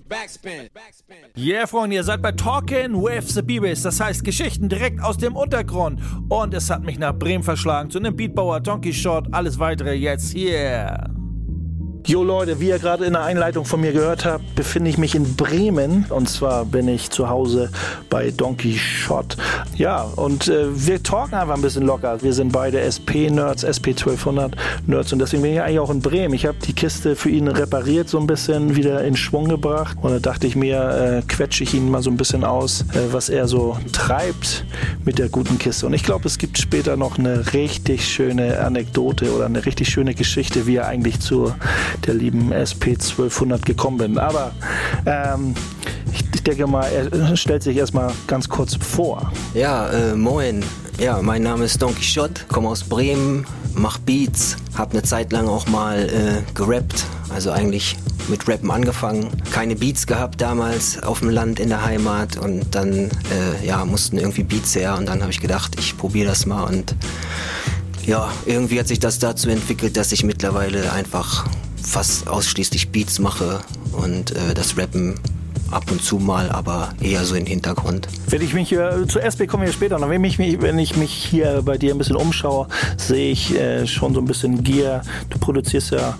Backspin. Yeah, Freunde, ihr seid bei Talking with the Beavis. Das heißt Geschichten direkt aus dem Untergrund. Und es hat mich nach Bremen verschlagen zu einem Beatbauer, Donkey Shot, alles weitere jetzt hier. Jo Leute, wie ihr gerade in der Einleitung von mir gehört habt, befinde ich mich in Bremen. Und zwar bin ich zu Hause bei Donkey Shot. Ja, und äh, wir talken einfach ein bisschen locker. Wir sind beide SP-Nerds, SP1200-Nerds. Und deswegen bin ich eigentlich auch in Bremen. Ich habe die Kiste für ihn repariert, so ein bisschen wieder in Schwung gebracht. Und da dachte ich mir, äh, quetsche ich ihn mal so ein bisschen aus, äh, was er so treibt mit der guten Kiste. Und ich glaube, es gibt später noch eine richtig schöne Anekdote oder eine richtig schöne Geschichte, wie er eigentlich zur der lieben SP1200 gekommen bin. Aber ähm, ich denke mal, er stellt sich erstmal ganz kurz vor. Ja, äh, moin. Ja, mein Name ist Don Quixote, komme aus Bremen, mach Beats, habe eine Zeit lang auch mal äh, gerappt, also eigentlich mit Rappen angefangen. Keine Beats gehabt damals auf dem Land in der Heimat und dann äh, ja, mussten irgendwie Beats her und dann habe ich gedacht, ich probiere das mal und ja, irgendwie hat sich das dazu entwickelt, dass ich mittlerweile einfach fast ausschließlich Beats mache und äh, das Rappen ab und zu mal, aber eher so im Hintergrund. Wenn ich mich äh, zu SB kommen wir später noch. Wenn ich, mich, wenn ich mich hier bei dir ein bisschen umschaue, sehe ich äh, schon so ein bisschen Gear. Du produzierst ja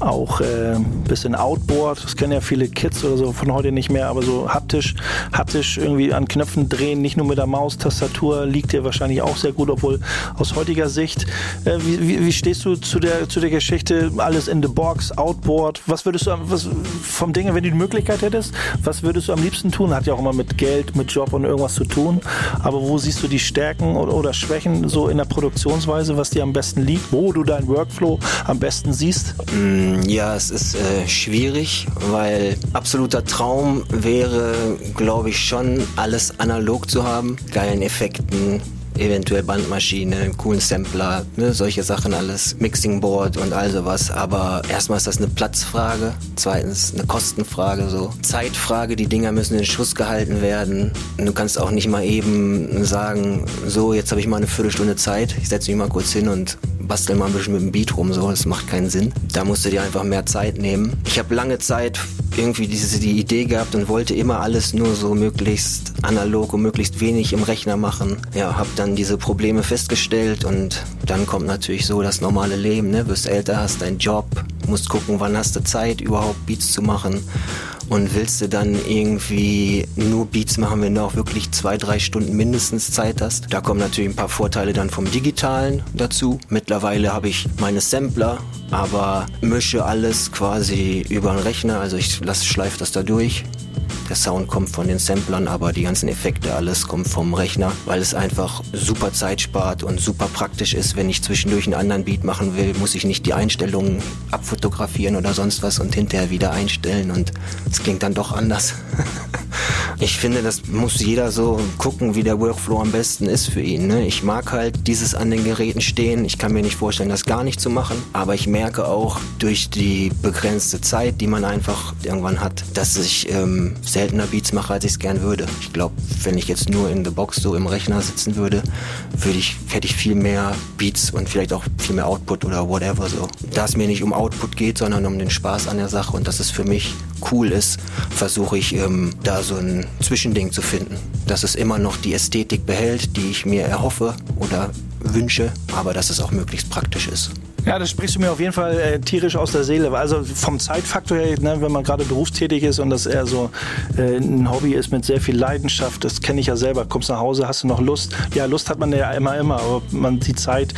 auch äh, bisschen Outboard. Das kennen ja viele Kids oder so von heute nicht mehr, aber so haptisch, haptisch irgendwie an Knöpfen drehen, nicht nur mit der Maustastatur, liegt dir wahrscheinlich auch sehr gut, obwohl aus heutiger Sicht, äh, wie, wie, wie, stehst du zu der, zu der Geschichte, alles in the box, Outboard? Was würdest du was, vom Dinge, wenn du die Möglichkeit hättest, was würdest du am liebsten tun? Hat ja auch immer mit Geld, mit Job und irgendwas zu tun. Aber wo siehst du die Stärken oder, oder Schwächen so in der Produktionsweise, was dir am besten liegt, wo du deinen Workflow am besten siehst? Mm ja, es ist äh, schwierig, weil absoluter Traum wäre, glaube ich, schon alles analog zu haben. Geilen Effekten, eventuell Bandmaschine, coolen Sampler, ne, solche Sachen alles, Mixing Board und all sowas. Aber erstmal ist das eine Platzfrage, zweitens eine Kostenfrage, so Zeitfrage. Die Dinger müssen in Schuss gehalten werden. Du kannst auch nicht mal eben sagen, so jetzt habe ich mal eine Viertelstunde Zeit, ich setze mich mal kurz hin und bastel mal ein bisschen mit dem Beat rum, so, das macht keinen Sinn. Da musst du dir einfach mehr Zeit nehmen. Ich habe lange Zeit irgendwie diese die Idee gehabt und wollte immer alles nur so möglichst analog und möglichst wenig im Rechner machen. Ja, habe dann diese Probleme festgestellt und dann kommt natürlich so das normale Leben, ne? Wirst älter, hast deinen Job, musst gucken, wann hast du Zeit überhaupt Beats zu machen und willst du dann irgendwie nur Beats machen, wenn du auch wirklich zwei, drei Stunden mindestens Zeit hast. Da kommen natürlich ein paar Vorteile dann vom Digitalen dazu. Mittlerweile habe ich meine Sampler, aber mische alles quasi über den Rechner. Also ich lasse schleife das da durch der Sound kommt von den Samplern, aber die ganzen Effekte, alles kommt vom Rechner, weil es einfach super Zeit spart und super praktisch ist. Wenn ich zwischendurch einen anderen Beat machen will, muss ich nicht die Einstellungen abfotografieren oder sonst was und hinterher wieder einstellen und es klingt dann doch anders. Ich finde, das muss jeder so gucken, wie der Workflow am besten ist für ihn. Ne? Ich mag halt dieses an den Geräten stehen. Ich kann mir nicht vorstellen, das gar nicht zu machen. Aber ich merke auch durch die begrenzte Zeit, die man einfach irgendwann hat, dass ich ähm, seltener Beats mache, als ich es gern würde. Ich glaube, wenn ich jetzt nur in the Box so im Rechner sitzen würde, würde ich, hätte ich viel mehr Beats und vielleicht auch viel mehr Output oder whatever so. Da es mir nicht um Output geht, sondern um den Spaß an der Sache und dass es für mich cool ist, versuche ich ähm, da so ein Zwischending zu finden. Dass es immer noch die Ästhetik behält, die ich mir erhoffe oder wünsche, aber dass es auch möglichst praktisch ist. Ja, das sprichst du mir auf jeden Fall äh, tierisch aus der Seele. Also vom Zeitfaktor her, ne, wenn man gerade berufstätig ist und das eher so äh, ein Hobby ist mit sehr viel Leidenschaft, das kenne ich ja selber. Kommst nach Hause, hast du noch Lust? Ja, Lust hat man ja immer, immer, aber man die Zeit,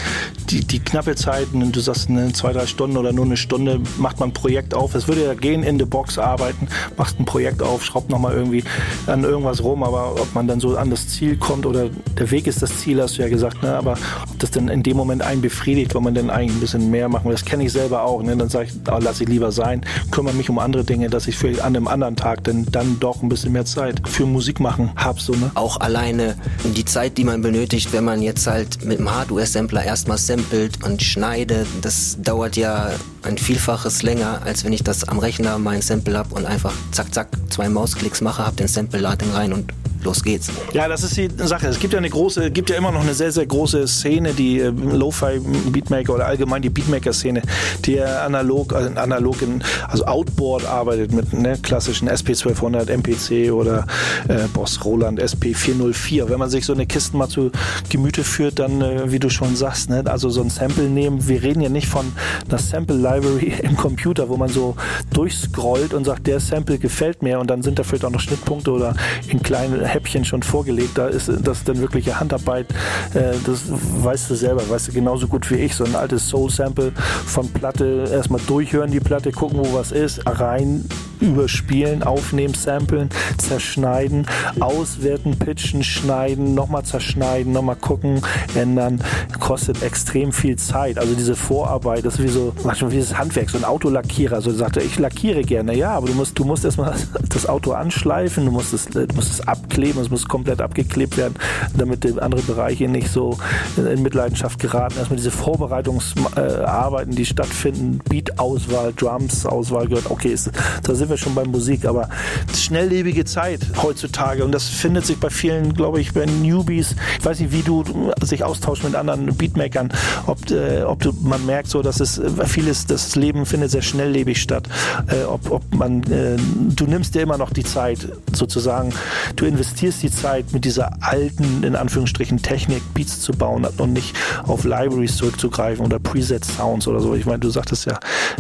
die, die knappe Zeit, und du sagst ne, zwei, drei Stunden oder nur eine Stunde, macht man ein Projekt auf. Es würde ja gehen, in the Box arbeiten, machst ein Projekt auf, schraubt nochmal irgendwie an irgendwas rum, aber ob man dann so an das Ziel kommt oder der Weg ist das Ziel, hast du ja gesagt, ne? aber ob das dann in dem Moment einen befriedigt, weil man dann eigentlich ein bisschen bisschen mehr machen. Das kenne ich selber auch. Ne? Dann sage ich, oh, lass ich lieber sein, kümmere mich um andere Dinge, dass ich für an einem anderen Tag denn dann doch ein bisschen mehr Zeit für Musik machen habe. So, ne? Auch alleine die Zeit, die man benötigt, wenn man jetzt halt mit einem Hardware-Sampler erstmal samplet und schneidet, das dauert ja ein Vielfaches länger, als wenn ich das am Rechner mein Sample habe und einfach zack, zack, zwei Mausklicks mache, habe den Sample, lade rein und los geht's. Ja, das ist die Sache. Es gibt ja eine große, gibt ja immer noch eine sehr, sehr große Szene, die äh, Lo-Fi-Beatmaker oder allgemein die Beatmaker-Szene, die analog, also analog in, also Outboard arbeitet mit ne, klassischen SP1200, MPC oder äh, Boss Roland SP404. Wenn man sich so eine Kiste mal zu Gemüte führt, dann, äh, wie du schon sagst, ne, also so ein Sample nehmen. Wir reden ja nicht von einer Sample Library im Computer, wo man so durchscrollt und sagt, der Sample gefällt mir und dann sind da vielleicht auch noch Schnittpunkte oder in kleinen Häppchen schon vorgelegt. Da ist das dann wirkliche Handarbeit. Äh, das weißt du selber, weißt du genauso gut wie ich. So ein altes Soul-Sample von Platte erstmal durchhören, die Platte, gucken, wo was ist, rein überspielen, aufnehmen, samplen, zerschneiden, auswerten, pitchen, schneiden, nochmal zerschneiden, nochmal gucken, ändern. Kostet extrem viel Zeit. Also diese Vorarbeit, das ist wie so, manchmal wie das Handwerk, so ein Autolackierer. So sagt er, ich lackiere gerne. Ja, aber du musst, du musst erstmal das Auto anschleifen, du musst es, du musst es abkleben, es muss komplett abgeklebt werden, damit andere Bereiche nicht so in Mitleidenschaft geraten. Erstmal diese Vorbereitungsarbeiten, die stattfinden, Beat-Auswahl, Drums-Auswahl gehört. Okay, ist, da sind wir schon bei Musik, aber schnelllebige Zeit heutzutage und das findet sich bei vielen, glaube ich, bei Newbies. Ich weiß nicht, wie du sich austauschst mit anderen Beatmakern, ob, äh, ob du, man merkt so, dass es äh, vieles, das Leben findet sehr schnelllebig statt. Äh, ob, ob man, äh, du nimmst dir immer noch die Zeit, sozusagen, du investierst die Zeit mit dieser alten, in Anführungsstrichen, Technik, Beats zu bauen und nicht auf Libraries zurückzugreifen oder Preset-Sounds oder so. Ich meine, du sagtest ja,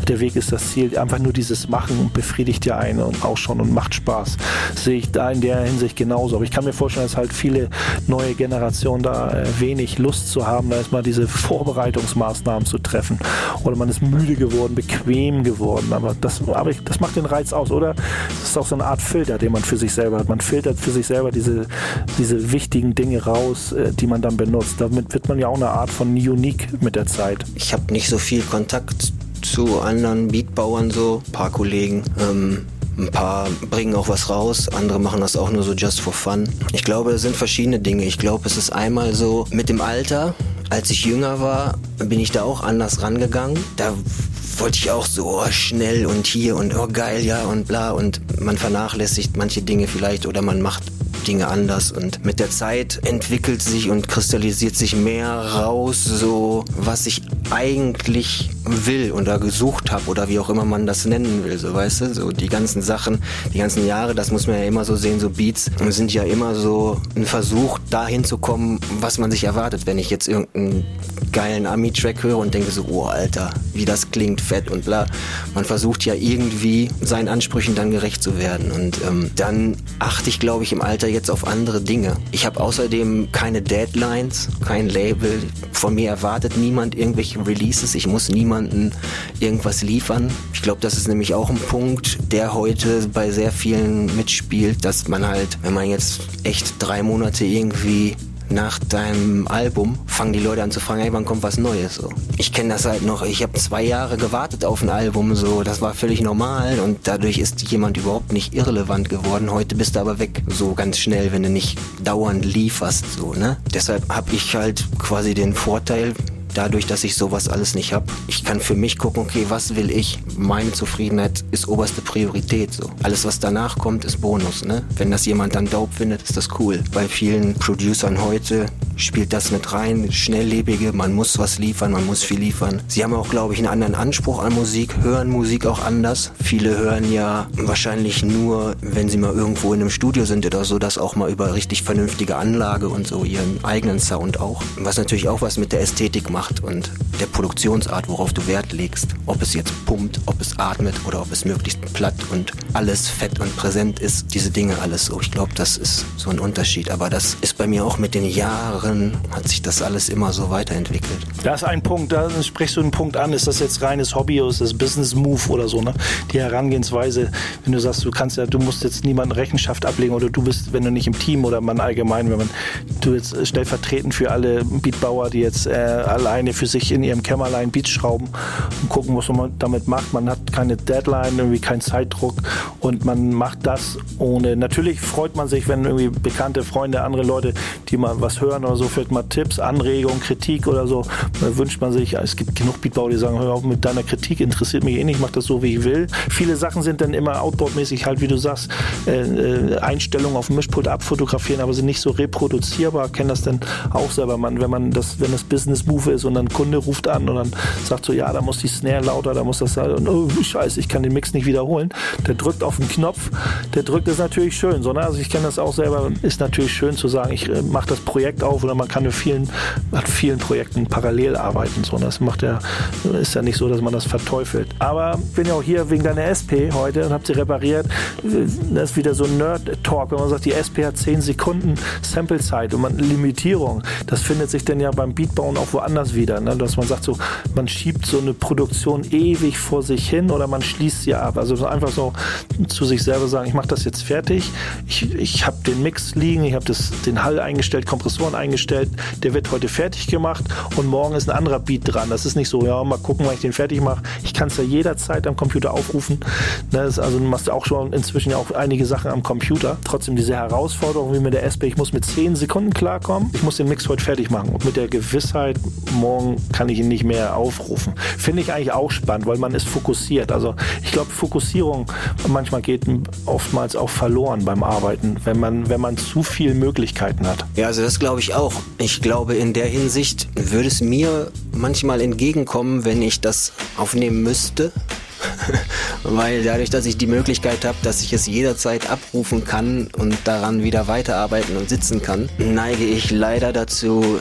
der Weg ist das Ziel. Einfach nur dieses Machen befriedigt ja einen und auch schon und macht Spaß. Sehe ich da in der Hinsicht genauso. Aber ich kann mir vorstellen, dass halt viele neue Generationen da äh, wenig Lust zu haben, da erstmal diese Vorbereitungsmaßnahmen zu treffen. Oder man ist müde geworden, bequem geworden. Aber das, aber ich, das macht den Reiz aus, oder? Das ist auch so eine Art Filter, den man für sich selber hat. Man filtert für sich selber diese, diese wichtigen Dinge raus, äh, die man dann benutzt. Damit wird man ja auch eine Art von Unique mit der Zeit. Ich habe nicht so viel Kontakt zu anderen Beatbauern, so ein paar Kollegen. Ähm, ein paar bringen auch was raus, andere machen das auch nur so just for fun. Ich glaube, es sind verschiedene Dinge. Ich glaube, es ist einmal so mit dem Alter. Als ich jünger war, bin ich da auch anders rangegangen. Da wollte ich auch so oh, schnell und hier und oh geil, ja und bla und man vernachlässigt manche Dinge vielleicht oder man macht Dinge anders. Und mit der Zeit entwickelt sich und kristallisiert sich mehr raus, so was ich eigentlich will oder gesucht habe oder wie auch immer man das nennen will, so weißt du, so die ganzen Sachen, die ganzen Jahre, das muss man ja immer so sehen, so Beats sind ja immer so ein Versuch, dahin zu kommen, was man sich erwartet, wenn ich jetzt irgendeinen geilen Ami-Track höre und denke so, oh Alter, wie das klingt, fett und bla. Man versucht ja irgendwie seinen Ansprüchen dann gerecht zu werden. Und ähm, dann achte ich, glaube ich, im Alter jetzt auf andere Dinge. Ich habe außerdem keine Deadlines, kein Label. Von mir erwartet niemand irgendwelche Releases. Ich muss niemanden irgendwas liefern. Ich glaube, das ist nämlich auch ein Punkt, der heute bei sehr vielen mitspielt, dass man halt, wenn man jetzt echt drei Monate irgendwie nach deinem Album fangen die Leute an zu fragen, hey, wann kommt was Neues? So. Ich kenne das halt noch, ich habe zwei Jahre gewartet auf ein Album, so, das war völlig normal und dadurch ist jemand überhaupt nicht irrelevant geworden. Heute bist du aber weg, so ganz schnell, wenn du nicht dauernd lieferst, so, ne? Deshalb habe ich halt quasi den Vorteil, dadurch, dass ich sowas alles nicht habe. Ich kann für mich gucken, okay, was will ich? Meine Zufriedenheit ist oberste Priorität. So. Alles, was danach kommt, ist Bonus. Ne? Wenn das jemand dann dope findet, ist das cool. Bei vielen Producern heute spielt das mit rein. Schnelllebige, man muss was liefern, man muss viel liefern. Sie haben auch, glaube ich, einen anderen Anspruch an Musik, hören Musik auch anders. Viele hören ja wahrscheinlich nur, wenn sie mal irgendwo in einem Studio sind oder so, das auch mal über richtig vernünftige Anlage und so ihren eigenen Sound auch. Was natürlich auch was mit der Ästhetik macht macht und der Produktionsart, worauf du Wert legst. Ob es jetzt pumpt, ob es atmet oder ob es möglichst platt und alles fett und präsent ist. Diese Dinge alles so. Ich glaube, das ist so ein Unterschied. Aber das ist bei mir auch mit den Jahren, hat sich das alles immer so weiterentwickelt. Da ist ein Punkt, da sprichst du einen Punkt an. Ist das jetzt reines Hobby oder ist das Business Move oder so, ne? Die Herangehensweise, wenn du sagst, du kannst ja, du musst jetzt niemanden Rechenschaft ablegen oder du bist, wenn du nicht im Team oder man allgemein, wenn man, du jetzt stellvertretend für alle Beatbauer, die jetzt äh, allein alleine für sich in ihrem Kämmerlein Beats schrauben und gucken, was man damit macht. Man hat keine Deadline, irgendwie keinen Zeitdruck und man macht das ohne. Natürlich freut man sich, wenn irgendwie bekannte Freunde, andere Leute, die mal was hören oder so, vielleicht mal Tipps, Anregungen, Kritik oder so. Da wünscht man sich, es gibt genug Beatbauer, die sagen, hör auf mit deiner Kritik, interessiert mich eh nicht, mach das so, wie ich will. Viele Sachen sind dann immer outboard-mäßig halt, wie du sagst, äh, äh, Einstellungen auf dem Mischpult abfotografieren, aber sind nicht so reproduzierbar. Kennt das dann auch selber, man, wenn man das, wenn das Business Move ist und dann ein Kunde ruft an und dann sagt so, ja, da muss die Snare lauter, da muss das und oh Scheiße, ich kann den Mix nicht wiederholen. Der drückt auf den Knopf, der drückt ist natürlich schön. So, ne? Also ich kenne das auch selber, ist natürlich schön zu sagen, ich äh, mache das Projekt auf oder man kann mit vielen, mit vielen Projekten parallel arbeiten. So, das macht ja, ist ja nicht so, dass man das verteufelt. Aber ich bin ja auch hier wegen deiner SP heute und habe sie repariert. Das ist wieder so ein Nerd-Talk, wenn man sagt, die SP hat 10 Sekunden Samplezeit und man Limitierung. Das findet sich dann ja beim Beatbauen auch woanders wieder. Ne? Dass man sagt, so, man schiebt so eine Produktion ewig vor sich hin oder man schließt sie ab. Also einfach so zu sich selber sagen, ich mache das jetzt fertig. Ich, ich habe den Mix liegen, ich habe den Hall eingestellt, Kompressoren eingestellt. Der wird heute fertig gemacht und morgen ist ein anderer Beat dran. Das ist nicht so, ja, mal gucken, wann ich den fertig mache. Ich kann es ja jederzeit am Computer aufrufen. Ne? also du machst auch schon inzwischen auch einige Sachen am Computer. Trotzdem diese Herausforderung wie mit der SP, ich muss mit 10 Sekunden klarkommen. Ich muss den Mix heute fertig machen und mit der Gewissheit, morgen kann ich ihn nicht mehr aufrufen. Finde ich eigentlich auch spannend, weil man ist fokussiert. Also ich glaube, Fokussierung manchmal geht oftmals auch verloren beim Arbeiten, wenn man, wenn man zu viele Möglichkeiten hat. Ja, also das glaube ich auch. Ich glaube, in der Hinsicht würde es mir manchmal entgegenkommen, wenn ich das aufnehmen müsste weil dadurch, dass ich die Möglichkeit habe, dass ich es jederzeit abrufen kann und daran wieder weiterarbeiten und sitzen kann, neige ich leider dazu,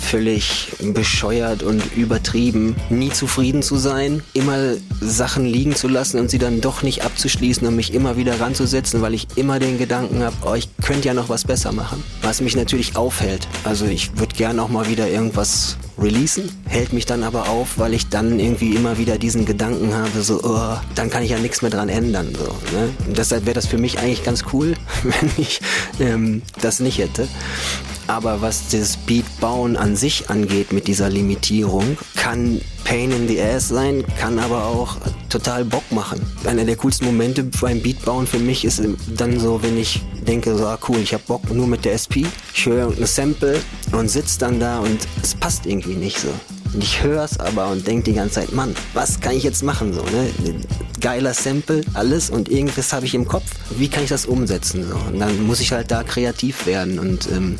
völlig bescheuert und übertrieben, nie zufrieden zu sein, immer Sachen liegen zu lassen und sie dann doch nicht abzuschließen und mich immer wieder ranzusetzen, weil ich immer den Gedanken habe, oh, ich könnte ja noch was besser machen. Was mich natürlich aufhält. Also ich würde gerne auch mal wieder irgendwas releasen, hält mich dann aber auf, weil ich dann irgendwie immer wieder diesen Gedanken habe, so, oh, dann kann ich ja nichts mehr dran ändern. So, ne? Deshalb wäre das für mich eigentlich ganz cool, wenn ich ähm, das nicht hätte. Aber was das Beatbauen an sich angeht mit dieser Limitierung, kann Pain in the Ass sein, kann aber auch total Bock machen. Einer der coolsten Momente beim Beatbauen für mich ist dann so, wenn ich denke, so ah, cool, ich habe Bock nur mit der SP, ich höre ein Sample und sitze dann da und es passt irgendwie nicht so. Ich höre es aber und denke die ganze Zeit, Mann, was kann ich jetzt machen? So, ne? Geiler Sample, alles und irgendwas habe ich im Kopf. Wie kann ich das umsetzen? So? Und dann muss ich halt da kreativ werden und ähm,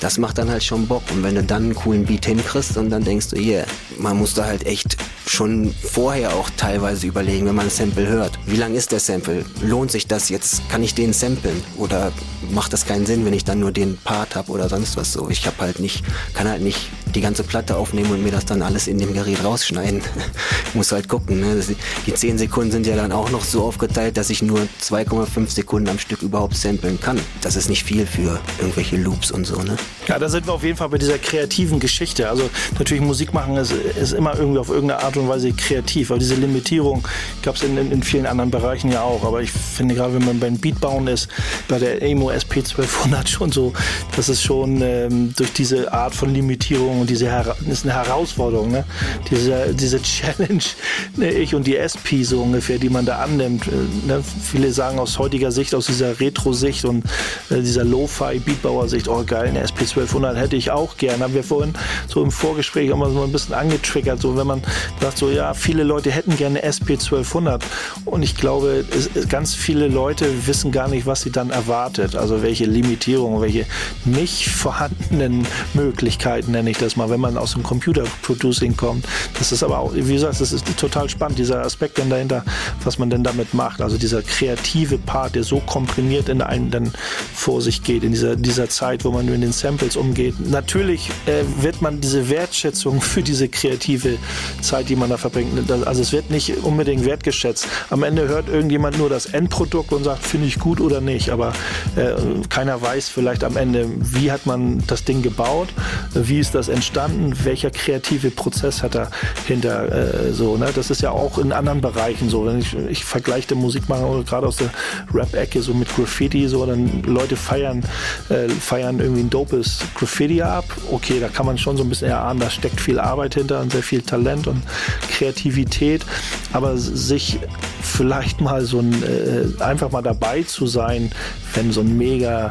das macht dann halt schon Bock. Und wenn du dann einen coolen Beat hinkriegst und dann denkst du, yeah, man muss da halt echt schon vorher auch teilweise überlegen, wenn man ein Sample hört. Wie lang ist der Sample? Lohnt sich das jetzt? Kann ich den samplen? Oder macht das keinen Sinn, wenn ich dann nur den Part habe oder sonst was so? Ich habe halt nicht, kann halt nicht die ganze Platte aufnehmen und mir das dann alles in dem Gerät rausschneiden. muss halt gucken. Ne? Die 10 Sekunden sind ja dann auch noch so aufgeteilt, dass ich nur 2,5 Sekunden am Stück überhaupt samplen kann. Das ist nicht viel für irgendwelche Loops und so. Ne? Ja, da sind wir auf jeden Fall bei dieser kreativen Geschichte. Also natürlich Musik machen ist, ist immer irgendwie auf irgendeine Art und Weise kreativ. Aber diese Limitierung gab es in, in, in, vielen anderen Bereichen ja auch. Aber ich finde gerade, wenn man beim Beat bauen ist, bei der Emo SP 1200 schon so, das ist schon ähm, durch diese Art von Limitierung und diese Her ist eine Herausforderung, ne? diese, diese Challenge, ne? ich und die SP so ungefähr, die man da annimmt. Äh, ne? Viele sagen aus heutiger Sicht, aus dieser Retro-Sicht und äh, dieser Lo-Fi-Beatbauer-Sicht, oh geil, eine SP 1200 hätte ich auch gern. Haben wir vorhin so im Vorgespräch immer so ein bisschen angetriggert, so wenn man sagt so, ja, viele Leute hätten gerne SP 1200 und ich glaube, es, ganz viele Leute wissen gar nicht, was sie dann erwartet, also welche Limitierungen, welche nicht vorhandenen Möglichkeiten nenne ich das mal, wenn man aus dem Computer-Producing kommt. Das ist aber auch, wie gesagt, das ist total spannend, dieser Aspekt denn dahinter, was man denn damit macht, also dieser kreative Part, der so komprimiert in einem dann vor sich geht, in dieser, dieser Zeit, wo man in den Samples umgeht. Natürlich äh, wird man diese Wertschätzung für diese kreative Zeit, die man da verbringt, also es wird nicht unbedingt wertgeschätzt. Am Ende hört irgendjemand nur das Endprodukt und sagt, finde ich gut oder nicht, aber äh, keiner weiß vielleicht am Ende, wie hat man das Ding gebaut, wie ist das entstanden? Welcher kreative Prozess hat dahinter äh, so? Ne? Das ist ja auch in anderen Bereichen so. Wenn ich, ich vergleiche den Musikmacher gerade aus der Rap-Ecke so mit Graffiti, so dann Leute feiern, äh, feiern irgendwie ein dopes Graffiti ab. Okay, da kann man schon so ein bisschen erahnen, da steckt viel Arbeit hinter und sehr viel Talent und Kreativität. Aber sich vielleicht mal so ein, äh, einfach mal dabei zu sein, wenn so ein mega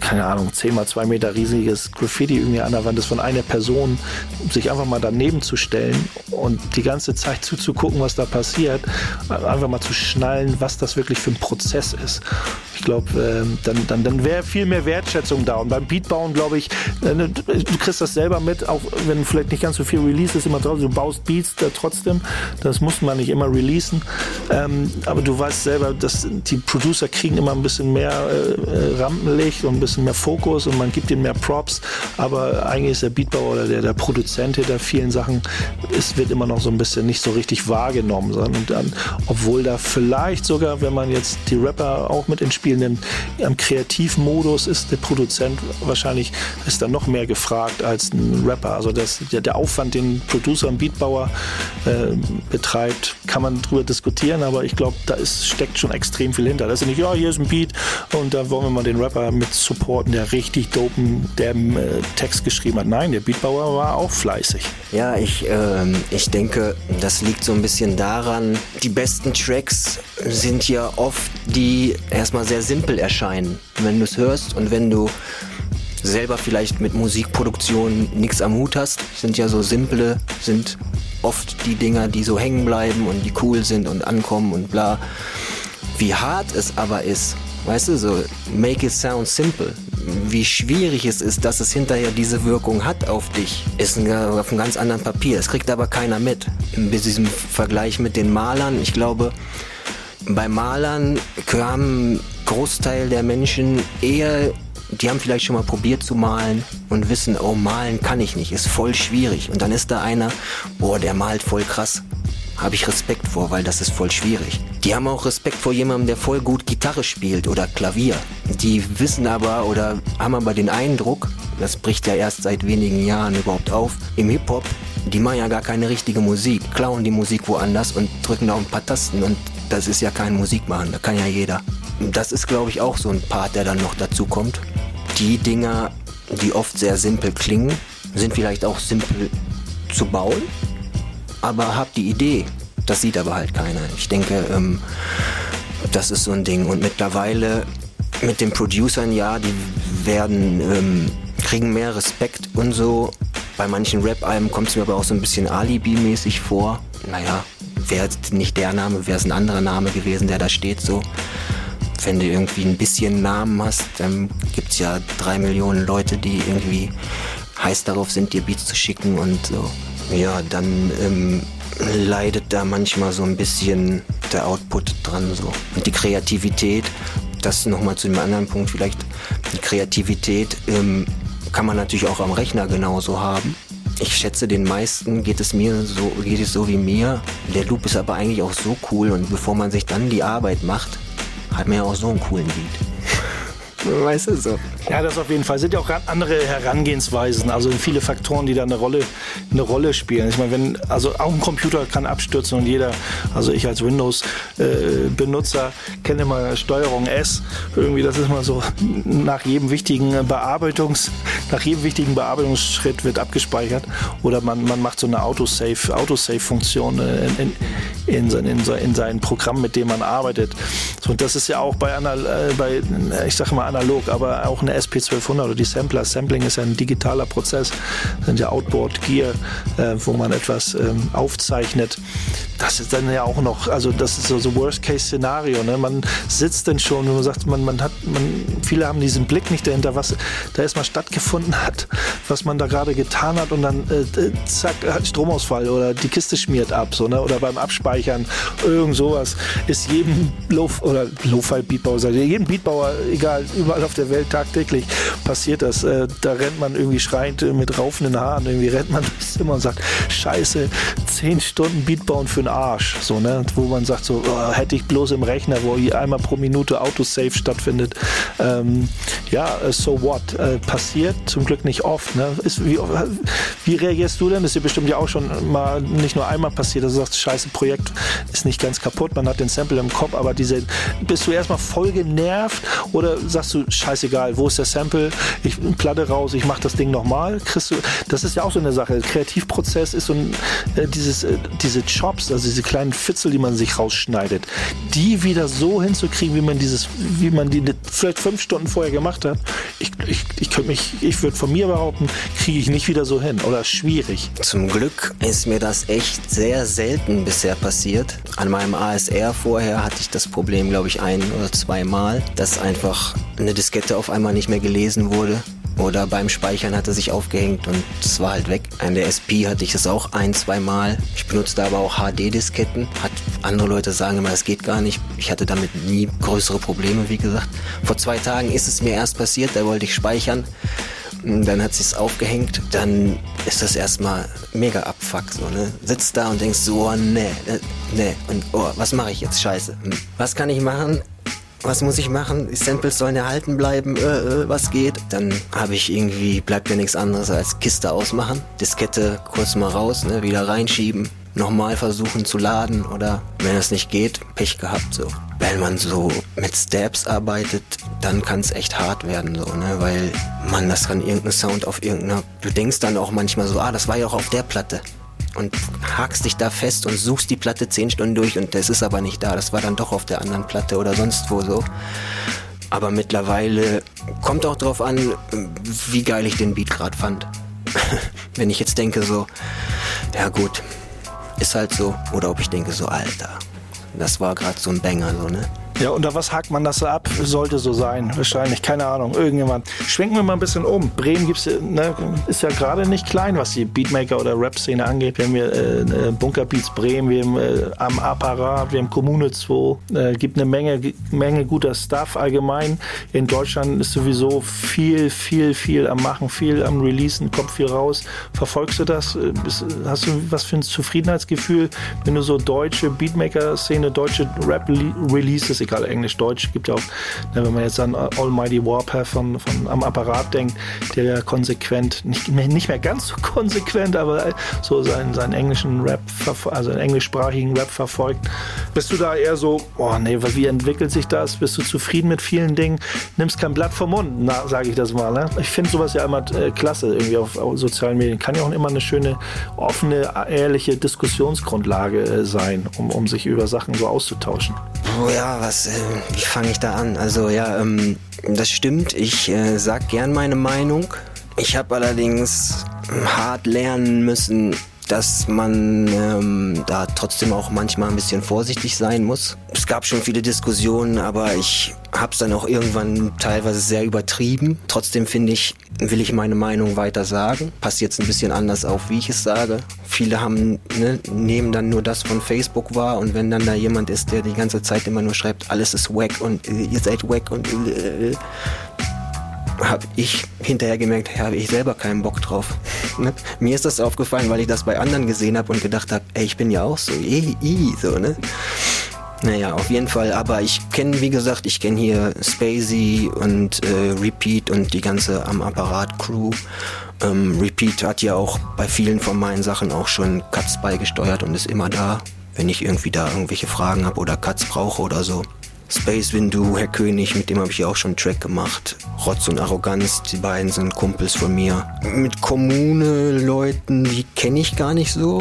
keine Ahnung, 10 mal 2 Meter riesiges Graffiti irgendwie an der Wand ist von einer Person, sich einfach mal daneben zu stellen und die ganze Zeit zuzugucken, was da passiert, einfach mal zu schnallen, was das wirklich für ein Prozess ist. Ich glaube, äh, dann, dann, dann wäre viel mehr Wertschätzung da. Und beim Beatbauen, glaube ich, äh, ne, du kriegst das selber mit, auch wenn vielleicht nicht ganz so viel Release ist, immer draußen, du baust Beats da trotzdem. Das muss man nicht immer releasen. Ähm, aber du weißt selber, dass die Producer kriegen immer ein bisschen mehr äh, Rampenlicht und ein bisschen mehr Fokus und man gibt ihnen mehr Props. Aber eigentlich ist der Beatbauer oder der, der Produzent hinter vielen Sachen, es wird immer noch so ein bisschen nicht so richtig wahrgenommen. Und dann, obwohl da vielleicht sogar, wenn man jetzt die Rapper auch mit ins Spiel Spiel nimmt, im Kreativmodus ist der Produzent wahrscheinlich ist dann noch mehr gefragt als ein Rapper. Also das, der, der Aufwand, den Producer und Beatbauer äh, betreibt, kann man drüber diskutieren, aber ich glaube, da ist, steckt schon extrem viel hinter. Das ist nicht, ja, hier ist ein Beat und da wollen wir mal den Rapper mit supporten, der richtig dopen, der äh, Text geschrieben hat. Nein, der Beatbauer war auch fleißig. Ja, ich, äh, ich denke, das liegt so ein bisschen daran, die besten Tracks sind ja oft die erstmal sehr sehr simpel erscheinen, wenn du es hörst und wenn du selber vielleicht mit Musikproduktion nichts am Hut hast, sind ja so simple, sind oft die Dinger, die so hängen bleiben und die cool sind und ankommen und bla. Wie hart es aber ist, weißt du, so make it sound simple. Wie schwierig es ist, dass es hinterher diese Wirkung hat auf dich, ist ein, auf einem ganz anderen Papier. Es kriegt aber keiner mit. In diesem Vergleich mit den Malern, ich glaube, bei Malern haben Großteil der Menschen eher, die haben vielleicht schon mal probiert zu malen und wissen, oh, malen kann ich nicht, ist voll schwierig. Und dann ist da einer, boah, der malt voll krass. Habe ich Respekt vor, weil das ist voll schwierig. Die haben auch Respekt vor jemandem, der voll gut Gitarre spielt oder Klavier. Die wissen aber oder haben aber den Eindruck, das bricht ja erst seit wenigen Jahren überhaupt auf, im Hip-Hop, die machen ja gar keine richtige Musik, klauen die Musik woanders und drücken da ein paar Tasten und das ist ja kein Musikmachen, da kann ja jeder. Das ist, glaube ich, auch so ein Part, der dann noch dazu kommt. Die Dinger, die oft sehr simpel klingen, sind vielleicht auch simpel zu bauen, aber hab die Idee. Das sieht aber halt keiner. Ich denke, ähm, das ist so ein Ding. Und mittlerweile mit den Producern, ja, die werden, ähm, kriegen mehr Respekt und so. Bei manchen Rap-Alben kommt es mir aber auch so ein bisschen Alibi-mäßig vor. Naja, wäre nicht der Name, wäre es ein anderer Name gewesen, der da steht so. Wenn du irgendwie ein bisschen Namen hast, dann gibt es ja drei Millionen Leute, die irgendwie heiß darauf sind, dir Beats zu schicken und so. Ja, dann ähm, leidet da manchmal so ein bisschen der Output dran so. Und die Kreativität, das nochmal zu dem anderen Punkt vielleicht, die Kreativität ähm, kann man natürlich auch am Rechner genauso haben. Ich schätze, den meisten geht es mir so, geht es so wie mir. Der Loop ist aber eigentlich auch so cool und bevor man sich dann die Arbeit macht, hat ja auch so einen coolen Beat. Weißt du so. Ja, das auf jeden Fall. Sind ja auch andere Herangehensweisen, also viele Faktoren, die da eine Rolle, eine Rolle spielen. Ich meine, wenn, also auch ein Computer kann abstürzen und jeder, also ich als Windows-Benutzer äh, kenne immer Steuerung S. Irgendwie, das ist mal so, nach jedem wichtigen Bearbeitungs, nach jedem wichtigen Bearbeitungsschritt wird abgespeichert. Oder man, man macht so eine Autosave, Autosave-Funktion äh, in, in, in, sein, in, sein, in sein Programm, mit dem man arbeitet. So, und das ist ja auch bei, anal, äh, bei ich sage mal analog, aber auch eine SP1200 oder die Sampler. Sampling ist ja ein digitaler Prozess, sind ja Outboard Gear, äh, wo man etwas ähm, aufzeichnet. Das ist dann ja auch noch, also das ist so, so Worst-Case-Szenario. Ne? Man sitzt dann schon, wenn man sagt, man, man hat, man, viele haben diesen Blick nicht dahinter, was da erstmal stattgefunden hat, was man da gerade getan hat und dann äh, zack, hat Stromausfall oder die Kiste schmiert ab, so, ne? oder beim Abspeichern speichern, irgend sowas. Ist jedem Lo oder Lo-Fi-Beatbauer, jedem Beatbauer, egal, überall auf der Welt tagtäglich passiert das. Äh, da rennt man irgendwie schreiend mit raufenden Haaren, irgendwie rennt man durchs Zimmer und sagt, scheiße, zehn Stunden Beatbauen für den Arsch. So, ne? Wo man sagt, so, oh, hätte ich bloß im Rechner, wo einmal pro Minute Autosave stattfindet. Ähm, ja, äh, so what? Äh, passiert zum Glück nicht oft. Ne? Ist, wie, wie reagierst du denn? Das ist dir bestimmt ja auch schon mal nicht nur einmal passiert, dass du sagst, scheiße, Projekt ist nicht ganz kaputt, man hat den Sample im Kopf, aber diese, bist du erstmal voll genervt oder sagst du, scheißegal, wo ist der Sample? Ich platte raus, ich mach das Ding nochmal. Kriegst du, das ist ja auch so eine Sache. Kreativprozess ist so ein, äh, dieses, äh, diese Chops, also diese kleinen Fitzel, die man sich rausschneidet, die wieder so hinzukriegen, wie man dieses, wie man die vielleicht fünf Stunden vorher gemacht hat. Ich, ich, ich könnte mich, ich würde von mir behaupten, kriege ich nicht wieder so hin oder schwierig. Zum Glück ist mir das echt sehr selten bisher passiert. An meinem ASR vorher hatte ich das Problem, glaube ich, ein oder zweimal, dass einfach eine Diskette auf einmal nicht mehr gelesen wurde. Oder beim Speichern hat er sich aufgehängt und es war halt weg. An der SP hatte ich das auch ein, zwei Mal. Ich benutze aber auch HD-Disketten. Hat andere Leute sagen immer, das geht gar nicht. Ich hatte damit nie größere Probleme, wie gesagt. Vor zwei Tagen ist es mir erst passiert, da wollte ich speichern. Dann hat sich's aufgehängt, dann ist das erstmal mega abfuck, so, ne? Sitzt da und denkst so, oh, nee, nee, und oh, was mache ich jetzt? Scheiße. Hm. Was kann ich machen? Was muss ich machen? Die Samples sollen erhalten bleiben, äh, äh, was geht? Dann habe ich irgendwie, bleibt mir nichts anderes als Kiste ausmachen, Diskette kurz mal raus, ne, wieder reinschieben, nochmal versuchen zu laden oder wenn es nicht geht, Pech gehabt so. Wenn man so mit Steps arbeitet, dann kann es echt hart werden so, ne, weil man das kann irgendein Sound auf irgendeiner, du denkst dann auch manchmal so, ah, das war ja auch auf der Platte und hakst dich da fest und suchst die Platte zehn Stunden durch und das ist aber nicht da. Das war dann doch auf der anderen Platte oder sonst wo so. Aber mittlerweile kommt auch drauf an, wie geil ich den Beat gerade fand. Wenn ich jetzt denke so, ja gut, ist halt so. Oder ob ich denke so, Alter, das war gerade so ein Banger, so, ne? Ja, unter was hakt man das ab? Sollte so sein, wahrscheinlich. Keine Ahnung, irgendjemand. Schwenken wir mal ein bisschen um. Bremen gibt's, ne, ist ja gerade nicht klein, was die Beatmaker- oder Rap-Szene angeht. Wir haben hier äh, Bunkerbeats Bremen, wir haben äh, am Apparat, wir haben Kommune 2. Äh, gibt eine Menge, Menge guter Stuff allgemein. In Deutschland ist sowieso viel, viel, viel am Machen, viel am Releasen, kommt viel raus. Verfolgst du das? Äh, hast du was für ein Zufriedenheitsgefühl, wenn du so deutsche Beatmaker-Szene, deutsche Rap-Releases egal Englisch, Deutsch, gibt ja auch, ne, wenn man jetzt an Almighty Warpath von, von am Apparat denkt, der ja konsequent, nicht mehr, nicht mehr ganz so konsequent, aber so seinen, seinen englischen Rap, also einen englischsprachigen Rap verfolgt. Bist du da eher so, oh nee, wie entwickelt sich das? Bist du zufrieden mit vielen Dingen? Nimmst kein Blatt vom Mund, sage ich das mal. Ne? Ich finde sowas ja immer äh, klasse, irgendwie auf, auf, sozialen Medien. Kann ja auch immer eine schöne, offene, ehrliche Diskussionsgrundlage äh, sein, um, um sich über Sachen so auszutauschen. Ja, was was, äh, wie fange ich da an? Also ja, ähm, das stimmt. Ich äh, sag gern meine Meinung. Ich habe allerdings hart lernen müssen, dass man ähm, da trotzdem auch manchmal ein bisschen vorsichtig sein muss. Es gab schon viele Diskussionen, aber ich habe es dann auch irgendwann teilweise sehr übertrieben. Trotzdem finde ich, will ich meine Meinung weiter sagen. Passt jetzt ein bisschen anders auf, wie ich es sage. Viele haben, ne, nehmen dann nur das von Facebook wahr und wenn dann da jemand ist, der die ganze Zeit immer nur schreibt, alles ist wack und äh, ihr seid wack und äh, habe ich hinterher gemerkt, habe ich selber keinen Bock drauf. Ne? Mir ist das aufgefallen, weil ich das bei anderen gesehen habe und gedacht habe, ey, ich bin ja auch so, i, i, so, ne? Naja, auf jeden Fall, aber ich kenne, wie gesagt, ich kenne hier Spacey und äh, Repeat und die ganze am Apparat Crew. Ähm, Repeat hat ja auch bei vielen von meinen Sachen auch schon Cuts beigesteuert und ist immer da, wenn ich irgendwie da irgendwelche Fragen habe oder Cuts brauche oder so. Space Windu, Herr König, mit dem habe ich ja auch schon einen Track gemacht. Rotz und Arroganz, die beiden sind Kumpels von mir. Mit Kommune-Leuten, die kenne ich gar nicht so.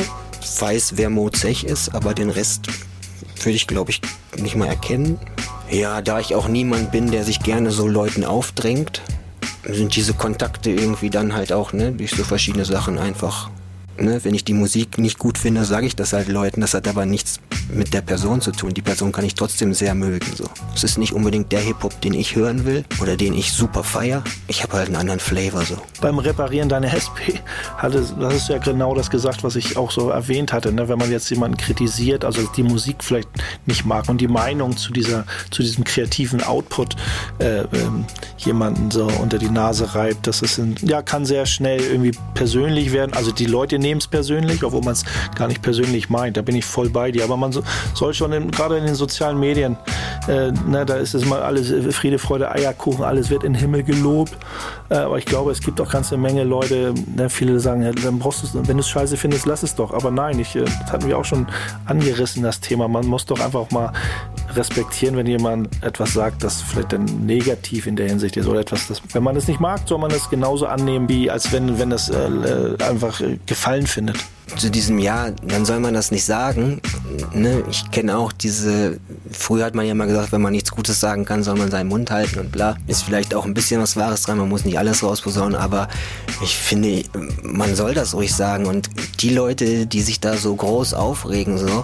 Weiß, wer Mozech ist, aber den Rest würde ich, glaube ich, nicht mal erkennen. Ja, da ich auch niemand bin, der sich gerne so Leuten aufdrängt, sind diese Kontakte irgendwie dann halt auch, ne, durch so verschiedene Sachen einfach. Ne, wenn ich die Musik nicht gut finde, sage ich das halt Leuten. Das hat aber nichts mit der Person zu tun. Die Person kann ich trotzdem sehr mögen. So. Es ist nicht unbedingt der Hip-Hop, den ich hören will oder den ich super feier. Ich habe halt einen anderen Flavor so. Beim Reparieren deiner SP das ist ja genau das gesagt, was ich auch so erwähnt hatte. Ne? Wenn man jetzt jemanden kritisiert, also die Musik vielleicht nicht mag und die Meinung zu dieser, zu diesem kreativen Output äh, ähm, jemanden so unter die Nase reibt, das ist in, ja kann sehr schnell irgendwie persönlich werden. Also die Leute nehmen es persönlich, obwohl man es gar nicht persönlich meint. Da bin ich voll bei dir. Aber man so, soll schon in, gerade in den sozialen Medien, äh, ne, da ist es mal alles äh, Friede, Freude, Eierkuchen, alles wird in den Himmel gelobt. Äh, aber ich glaube, es gibt auch ganze Menge Leute, ne, viele sagen, ja, dann brauchst wenn du es scheiße findest, lass es doch. Aber nein, ich, äh, das hatten wir auch schon angerissen, das Thema. Man muss doch einfach mal respektieren, wenn jemand etwas sagt, das vielleicht dann negativ in der Hinsicht ist oder etwas, das, wenn man es nicht mag, soll man es genauso annehmen, wie als wenn, wenn es äh, äh einfach Gefallen findet zu diesem Jahr, dann soll man das nicht sagen. Ne? Ich kenne auch diese, früher hat man ja mal gesagt, wenn man nichts Gutes sagen kann, soll man seinen Mund halten und bla. Ist vielleicht auch ein bisschen was Wahres dran, man muss nicht alles rausposaunen, aber ich finde, man soll das ruhig sagen. Und die Leute, die sich da so groß aufregen, so,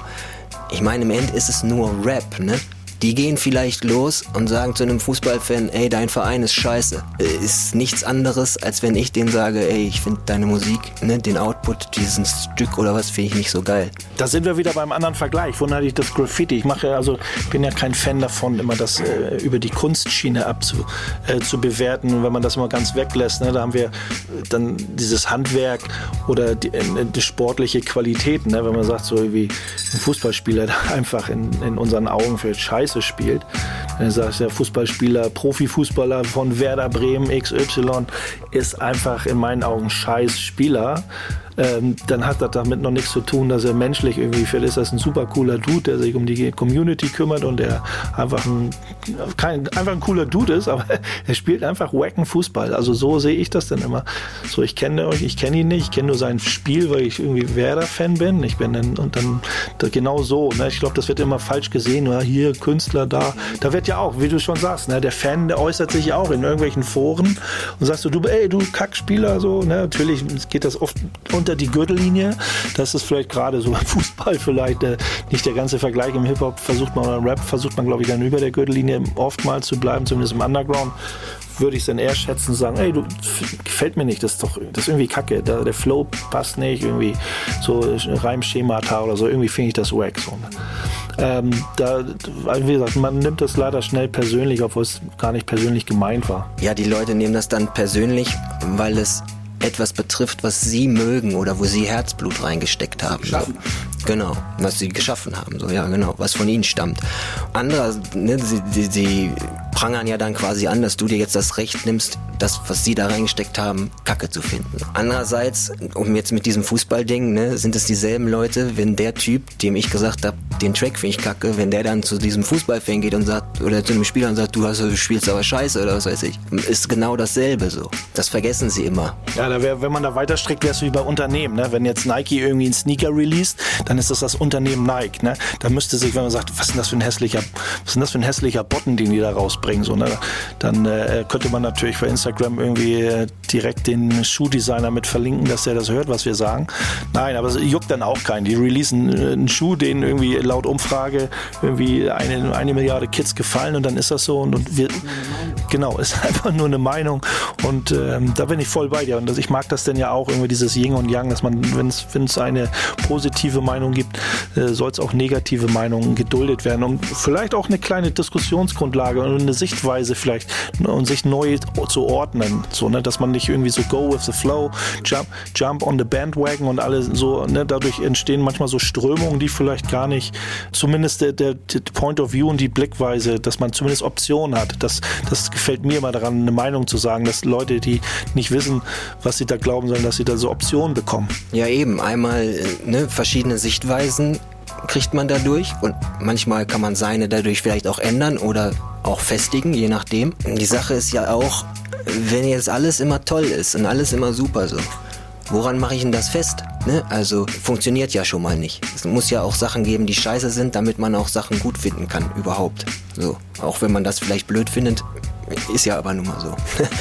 ich meine, im End ist es nur Rap, ne? Die gehen vielleicht los und sagen zu einem Fußballfan, ey, dein Verein ist scheiße. Ist nichts anderes, als wenn ich denen sage, ey, ich finde deine Musik, ne, den Output, diesen Stück oder was, finde ich nicht so geil. Da sind wir wieder beim anderen Vergleich. Wohin hatte ich das Graffiti? Ich mache also, bin ja kein Fan davon, immer das äh, über die Kunstschiene abzu, äh, zu bewerten. Wenn man das mal ganz weglässt, ne, da haben wir dann dieses Handwerk oder die, äh, die sportliche Qualitäten. Ne, wenn man sagt, so wie ein Fußballspieler, der einfach in, in unseren Augen für Scheiße Scheiße spielt. Dann sagst du, der Fußballspieler, Profifußballer von Werder Bremen XY ist einfach in meinen Augen scheiß Spieler ähm, dann hat das damit noch nichts zu tun, dass er menschlich irgendwie, vielleicht ist das ein super cooler Dude, der sich um die Community kümmert und der einfach ein, kein, einfach ein cooler Dude ist, aber er spielt einfach wacken Fußball. Also so sehe ich das dann immer. So, ich kenne euch, ich kenne ihn nicht, ich kenne nur sein Spiel, weil ich irgendwie Werder-Fan bin. Ich bin dann, und dann genau so. Ne? Ich glaube, das wird immer falsch gesehen. Oder hier Künstler da. Da wird ja auch, wie du schon sagst, ne? der Fan, der äußert sich ja auch in irgendwelchen Foren und sagst du, du, ey, du Kackspieler, so. Ne? Natürlich geht das oft unter die Gürtellinie. Das ist vielleicht gerade so beim Fußball vielleicht äh, nicht der ganze Vergleich. Im Hip-Hop versucht man oder im Rap versucht man, glaube ich, dann über der Gürtellinie oftmals zu bleiben, zumindest im Underground würde ich es dann eher schätzen und sagen, ey, du gefällt mir nicht, das ist doch das ist irgendwie kacke, der, der Flow passt nicht, irgendwie so Reimschemata oder so, irgendwie finde ich das wack. So. Ne? Ähm, da, wie gesagt, man nimmt das leider schnell persönlich, obwohl es gar nicht persönlich gemeint war. Ja, die Leute nehmen das dann persönlich, weil es etwas betrifft, was sie mögen oder wo sie Herzblut reingesteckt haben. So. Genau, was sie geschaffen haben, so ja, genau, was von ihnen stammt. Andere, ne, sie, sie, sie prangern ja dann quasi an, dass du dir jetzt das Recht nimmst, das, was sie da reingesteckt haben, Kacke zu finden. Andererseits, um jetzt mit diesem Fußballding, ne, sind es dieselben Leute, wenn der Typ, dem ich gesagt habe, den Track finde ich kacke, wenn der dann zu diesem Fußballfan geht und sagt, oder zu einem Spieler und sagt, du, hast, du spielst aber scheiße oder was weiß ich, ist genau dasselbe so. Das vergessen sie immer. Ja, da wär, wenn man da weiter strickt, wäre es wie bei Unternehmen. Ne? Wenn jetzt Nike irgendwie einen Sneaker released, dann ist das das Unternehmen Nike. Ne? Da müsste sich, wenn man sagt, was ist das für ein hässlicher, was ist das für ein hässlicher Botten, den die da rausbringen, so, ne? dann äh, könnte man natürlich bei Instagram irgendwie äh, direkt den Schuhdesigner mit verlinken, dass der das hört, was wir sagen. Nein, aber es juckt dann auch keinen. Die releasen äh, einen Schuh, den irgendwie laut Umfrage irgendwie eine, eine Milliarde Kids gefallen und dann ist das so und, und wir, genau, ist einfach nur eine Meinung und ähm, da bin ich voll bei dir und ich mag das denn ja auch irgendwie dieses Yin und Yang, dass man, wenn es eine positive Meinung gibt, äh, soll es auch negative Meinungen geduldet werden und vielleicht auch eine kleine Diskussionsgrundlage und eine Sichtweise vielleicht und sich neu zu ordnen, so ne, dass man nicht irgendwie so go with the flow, jump, jump on the bandwagon und alles so, ne, dadurch entstehen manchmal so Strömungen, die vielleicht gar nicht, zumindest der, der, der Point of View und die Blickweise, dass man zumindest Optionen hat. Das, das gefällt mir immer daran, eine Meinung zu sagen, dass Leute, die nicht wissen, was sie da glauben sollen, dass sie da so Optionen bekommen. Ja, eben. Einmal ne, verschiedene Sichtweisen kriegt man dadurch und manchmal kann man seine dadurch vielleicht auch ändern oder auch festigen, je nachdem. Die Sache ist ja auch, wenn jetzt alles immer toll ist und alles immer super so, woran mache ich denn das fest? Ne? Also funktioniert ja schon mal nicht. Es muss ja auch Sachen geben, die scheiße sind, damit man auch Sachen gut finden kann, überhaupt. So, auch wenn man das vielleicht blöd findet, ist ja aber nun mal so.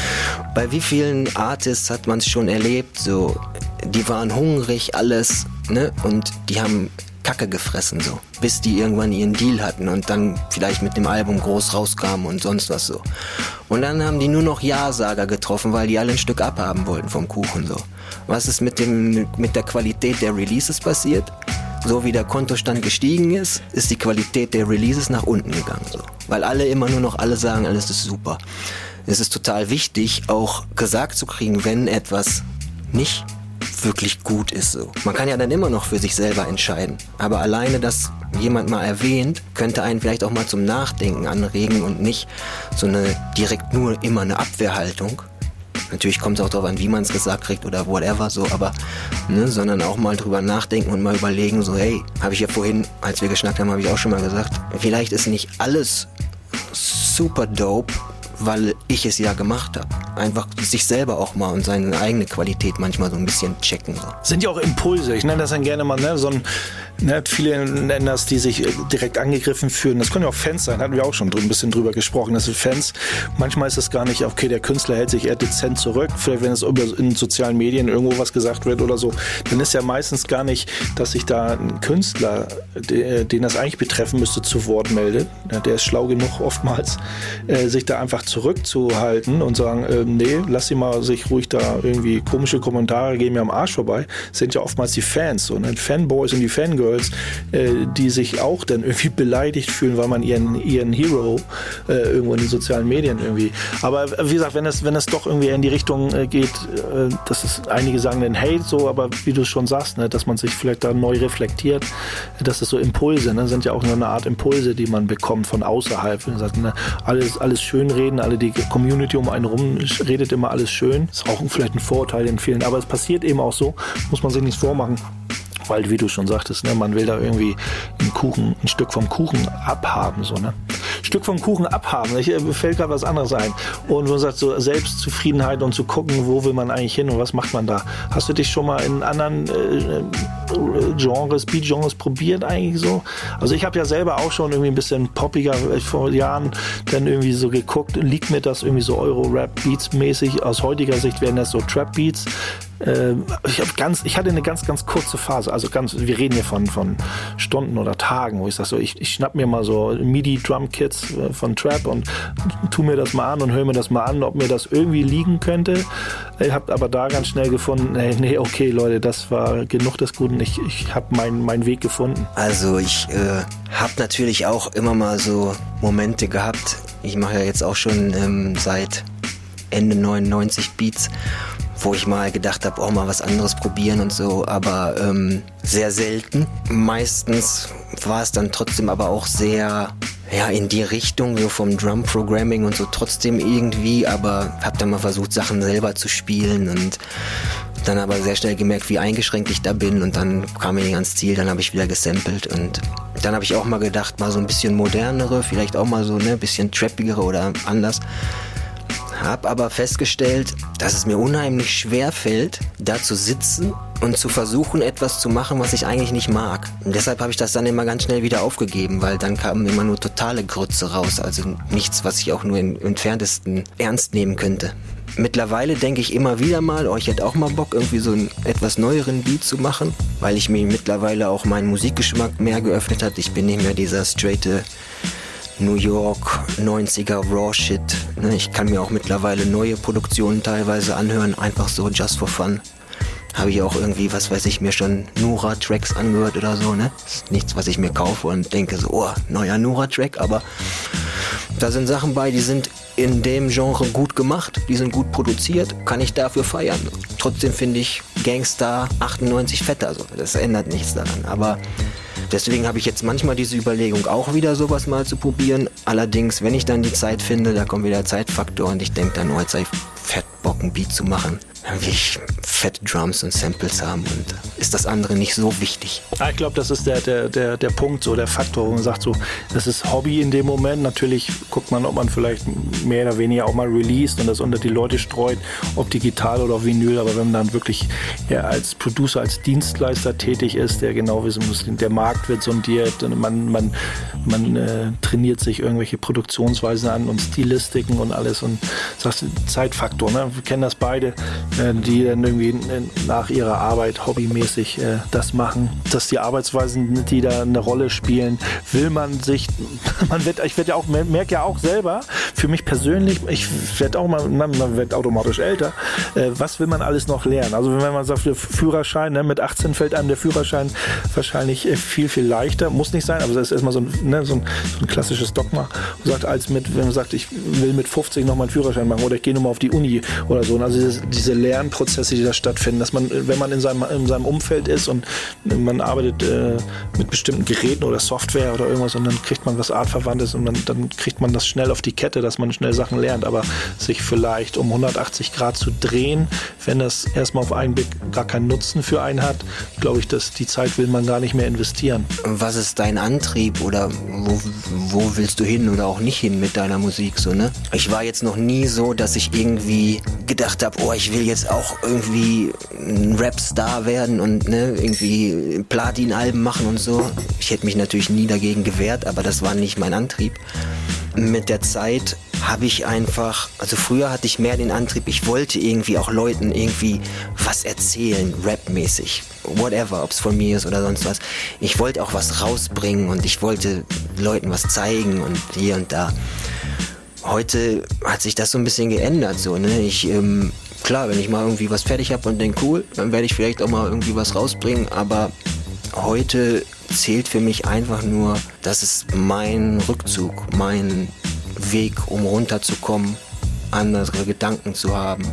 Bei wie vielen Artists hat man es schon erlebt? So, die waren hungrig, alles, ne? Und die haben Kacke gefressen so, bis die irgendwann ihren Deal hatten und dann vielleicht mit dem Album groß rauskamen und sonst was so. Und dann haben die nur noch Ja-Sager getroffen, weil die alle ein Stück abhaben wollten vom Kuchen so. Was ist mit dem mit der Qualität der Releases passiert? So wie der Kontostand gestiegen ist, ist die Qualität der Releases nach unten gegangen so, weil alle immer nur noch alle sagen, alles ist super. Es ist total wichtig, auch gesagt zu kriegen, wenn etwas nicht wirklich gut ist. So. Man kann ja dann immer noch für sich selber entscheiden. Aber alleine, dass jemand mal erwähnt, könnte einen vielleicht auch mal zum Nachdenken anregen und nicht so eine direkt nur immer eine Abwehrhaltung. Natürlich kommt es auch darauf an, wie man es gesagt kriegt oder whatever, so, aber, ne, sondern auch mal drüber nachdenken und mal überlegen, so, hey, habe ich ja vorhin, als wir geschnackt haben, habe ich auch schon mal gesagt, vielleicht ist nicht alles super dope, weil ich es ja gemacht habe. Einfach sich selber auch mal und seine eigene Qualität manchmal so ein bisschen checken. So. Sind ja auch Impulse. Ich nenne das dann gerne mal ne, so ein Ne, viele nennen das, die sich äh, direkt angegriffen fühlen. Das können ja auch Fans sein, hatten wir auch schon ein bisschen drüber gesprochen. Das sind Fans. Manchmal ist es gar nicht, okay, der Künstler hält sich eher dezent zurück. Vielleicht, wenn es in sozialen Medien irgendwo was gesagt wird oder so, dann ist ja meistens gar nicht, dass sich da ein Künstler, den das eigentlich betreffen müsste, zu Wort meldet. Der ist schlau genug, oftmals, äh, sich da einfach zurückzuhalten und sagen, äh, nee, lass sie mal sich ruhig da irgendwie komische Kommentare geben mir am Arsch vorbei. Sind ja oftmals die Fans, und ne? Fanboys und die Fangirls Girls, äh, die sich auch dann irgendwie beleidigt fühlen, weil man ihren, ihren Hero äh, irgendwo in den sozialen Medien irgendwie. Aber wie gesagt, wenn es, wenn doch irgendwie in die Richtung äh, geht, äh, dass es einige sagen den Hate so, aber wie du schon sagst, ne, dass man sich vielleicht da neu reflektiert, dass es so Impulse, ne, sind ja auch nur eine Art Impulse, die man bekommt von außerhalb. Wie gesagt, ne, alles, alles schön reden, alle die Community um einen rum redet immer alles schön. Ist auch vielleicht ein Vorteil in vielen, aber es passiert eben auch so, muss man sich nichts vormachen weil, wie du schon sagtest, ne, man will da irgendwie einen Kuchen, ein Stück vom Kuchen abhaben, so, ne? Stück vom Kuchen abhaben. Ich, fällt gerade was anderes ein. Und du sagst so Selbstzufriedenheit und zu gucken, wo will man eigentlich hin und was macht man da. Hast du dich schon mal in anderen äh, Genres, Beat-Genres probiert eigentlich so? Also ich habe ja selber auch schon irgendwie ein bisschen poppiger äh, vor Jahren dann irgendwie so geguckt, liegt mir das irgendwie so Euro-Rap-Beats mäßig? Aus heutiger Sicht wären das so Trap-Beats. Äh, ich, ganz, ich hatte eine ganz, ganz kurze Phase, also ganz, wir reden hier von, von Stunden oder Tagen, wo ich sage so, ich, ich schnapp mir mal so MIDI-Drum-Kits äh, von Trap und tu mir das mal an und höre mir das mal an, ob mir das irgendwie liegen könnte. Ich habe aber da ganz schnell gefunden, hey, nee, okay, Leute, das war genug des Guten, ich, ich habe meinen mein Weg gefunden. Also ich äh, habe natürlich auch immer mal so Momente gehabt, ich mache ja jetzt auch schon ähm, seit Ende 99 Beats, wo ich mal gedacht habe, auch mal was anderes probieren und so, aber ähm, sehr selten. Meistens war es dann trotzdem aber auch sehr ja, in die Richtung, so vom Drum Programming und so trotzdem irgendwie, aber hab dann mal versucht, Sachen selber zu spielen und dann aber sehr schnell gemerkt, wie eingeschränkt ich da bin und dann kam ich ans Ziel, dann habe ich wieder gesampelt und dann habe ich auch mal gedacht, mal so ein bisschen modernere, vielleicht auch mal so ne, bisschen trappigere oder anders. Hab aber festgestellt, dass es mir unheimlich schwer fällt, da zu sitzen und zu versuchen, etwas zu machen, was ich eigentlich nicht mag. Und deshalb habe ich das dann immer ganz schnell wieder aufgegeben, weil dann kamen immer nur totale Grütze raus, also nichts, was ich auch nur im entferntesten ernst nehmen könnte. Mittlerweile denke ich immer wieder mal, oh, ich hätte auch mal Bock, irgendwie so einen etwas neueren Beat zu machen, weil ich mir mittlerweile auch meinen Musikgeschmack mehr geöffnet hat. Ich bin nicht mehr dieser straighte New York 90er Raw Shit. Ne? Ich kann mir auch mittlerweile neue Produktionen teilweise anhören, einfach so just for fun. Habe ich auch irgendwie, was weiß ich, mir schon Nura-Tracks angehört oder so, ne? Ist nichts, was ich mir kaufe und denke so, oh, neuer Nura-Track, aber da sind Sachen bei, die sind in dem Genre gut gemacht, die sind gut produziert, kann ich dafür feiern. Trotzdem finde ich Gangster 98 fetter, so. das ändert nichts daran, aber Deswegen habe ich jetzt manchmal diese Überlegung, auch wieder sowas mal zu probieren. Allerdings, wenn ich dann die Zeit finde, da kommt wieder der Zeitfaktor und ich denke dann, oh, jetzt sei fett Bock, ein Beat zu machen. Ich fette Drums und Samples haben und ist das andere nicht so wichtig. Ja, ich glaube, das ist der, der, der, der Punkt, so der Faktor, wo man sagt, so, das ist Hobby in dem Moment. Natürlich guckt man, ob man vielleicht mehr oder weniger auch mal released und das unter die Leute streut, ob digital oder Vinyl. Aber wenn man dann wirklich ja, als Producer, als Dienstleister tätig ist, der genau wissen muss, der Markt wird sondiert, man, man, man äh, trainiert sich irgendwelche Produktionsweisen an und Stilistiken und alles und sagst Zeitfaktor. Ne? Wir kennen das beide, die dann irgendwie nach ihrer Arbeit hobbymäßig äh, das machen, dass die Arbeitsweisen, die da eine Rolle spielen, will man sich, man wird, ich werde ja auch, merke ja auch selber, für mich persönlich, ich werde auch mal, man wird automatisch älter, äh, was will man alles noch lernen? Also wenn man sagt, Führerschein, ne, mit 18 fällt einem der Führerschein wahrscheinlich äh, viel, viel leichter, muss nicht sein, aber das ist erstmal so ein, ne, so ein, klassisches Dogma. Als mit, wenn man sagt, ich will mit 50 noch mal einen Führerschein machen oder ich gehe nochmal auf die Uni oder so. Also diese, diese Lernprozesse, die da stattfinden, dass man, wenn man in seinem, in seinem Umfeld ist und man arbeitet äh, mit bestimmten Geräten oder Software oder irgendwas und dann kriegt man was Artverwandtes und dann, dann kriegt man das schnell auf die Kette, dass man schnell Sachen lernt. Aber sich vielleicht um 180 Grad zu drehen, wenn das erstmal auf einen Blick gar keinen Nutzen für einen hat, glaube ich, dass die Zeit will man gar nicht mehr investieren. Was ist dein Antrieb oder wo, wo willst du hin oder auch nicht hin mit deiner Musik so, ne? Ich war jetzt noch nie so, dass ich irgendwie gedacht habe, oh, ich will jetzt auch irgendwie ein Rapstar werden und ne, irgendwie Platin-Alben machen und so. Ich hätte mich natürlich nie dagegen gewehrt, aber das war nicht mein Antrieb. Mit der Zeit habe ich einfach, also früher hatte ich mehr den Antrieb, ich wollte irgendwie auch Leuten irgendwie was erzählen, rapmäßig. Whatever, ob es von mir ist oder sonst was. Ich wollte auch was rausbringen und ich wollte Leuten was zeigen und hier und da. Heute hat sich das so ein bisschen geändert, so, ne? Ich, ähm, klar, wenn ich mal irgendwie was fertig habe und denke, cool, dann werde ich vielleicht auch mal irgendwie was rausbringen, aber heute zählt für mich einfach nur, das ist mein Rückzug, mein Weg, um runterzukommen, andere Gedanken zu haben,